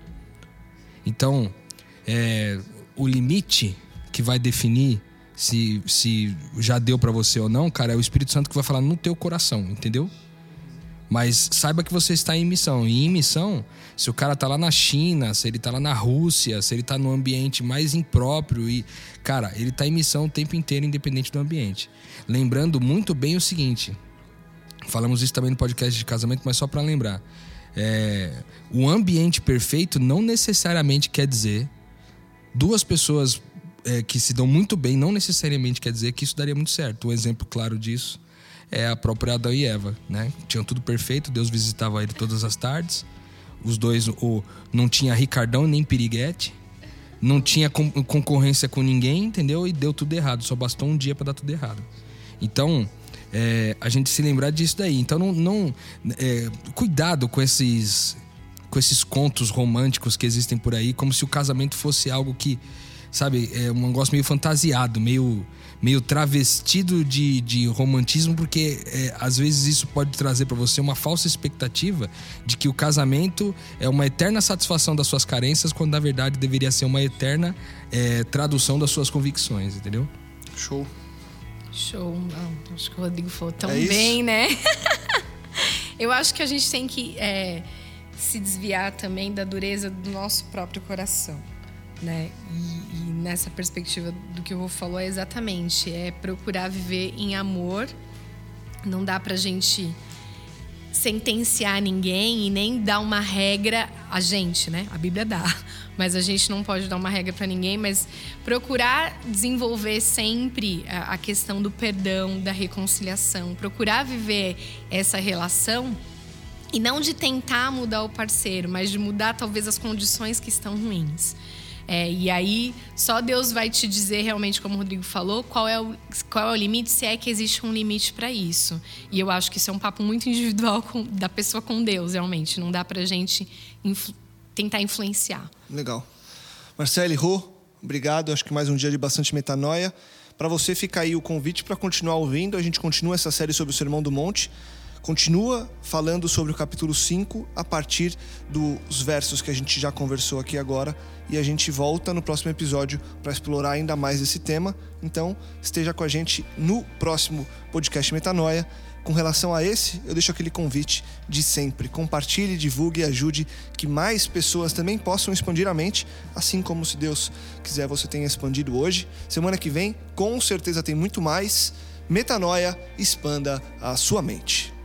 Então, é, o limite que vai definir se, se já deu para você ou não, cara, é o Espírito Santo que vai falar no teu coração, entendeu? Mas saiba que você está em missão. E em missão, se o cara tá lá na China, se ele tá lá na Rússia, se ele tá num ambiente mais impróprio e, cara, ele tá em missão o tempo inteiro, independente do ambiente. Lembrando muito bem o seguinte: falamos isso também no podcast de casamento, mas só para lembrar. É, o ambiente perfeito não necessariamente quer dizer duas pessoas é, que se dão muito bem não necessariamente quer dizer que isso daria muito certo. Um exemplo claro disso é a própria Adão e Eva, né? Tinham tudo perfeito, Deus visitava ele todas as tardes. Os dois, o, não tinha Ricardão nem Piriguete, não tinha concorrência com ninguém, entendeu? E deu tudo errado, só bastou um dia para dar tudo errado. Então, é, a gente se lembrar disso daí. Então, não, não é, cuidado com esses, com esses contos românticos que existem por aí, como se o casamento fosse algo que sabe, é um negócio meio fantasiado, meio, meio travestido de, de romantismo, porque é, às vezes isso pode trazer para você uma falsa expectativa de que o casamento é uma eterna satisfação das suas carências, quando na verdade deveria ser uma eterna é, tradução das suas convicções, entendeu? Show. Show. acho que o Rodrigo falou tão é bem, né? (laughs) Eu acho que a gente tem que é, se desviar também da dureza do nosso próprio coração né? E, e, nessa perspectiva do que o Rô falou é exatamente é procurar viver em amor. Não dá pra gente sentenciar ninguém e nem dar uma regra a gente, né? A Bíblia dá, (laughs) mas a gente não pode dar uma regra para ninguém, mas procurar desenvolver sempre a questão do perdão, da reconciliação, procurar viver essa relação e não de tentar mudar o parceiro, mas de mudar talvez as condições que estão ruins. É, e aí, só Deus vai te dizer realmente, como o Rodrigo falou, qual é o, qual é o limite, se é que existe um limite para isso. E eu acho que isso é um papo muito (laughs) individual com, da pessoa com Deus, realmente. Não dá para gente influ, tentar influenciar. Legal. Marcele, Rô, obrigado. Acho que mais um dia de bastante metanoia. Para você fica aí o convite para continuar ouvindo. A gente continua essa série sobre o Sermão do Monte continua falando sobre o capítulo 5 a partir dos versos que a gente já conversou aqui agora e a gente volta no próximo episódio para explorar ainda mais esse tema. Então, esteja com a gente no próximo podcast Metanoia. Com relação a esse, eu deixo aquele convite de sempre. Compartilhe, divulgue e ajude que mais pessoas também possam expandir a mente, assim como se Deus quiser você tenha expandido hoje. Semana que vem, com certeza tem muito mais. Metanoia, expanda a sua mente.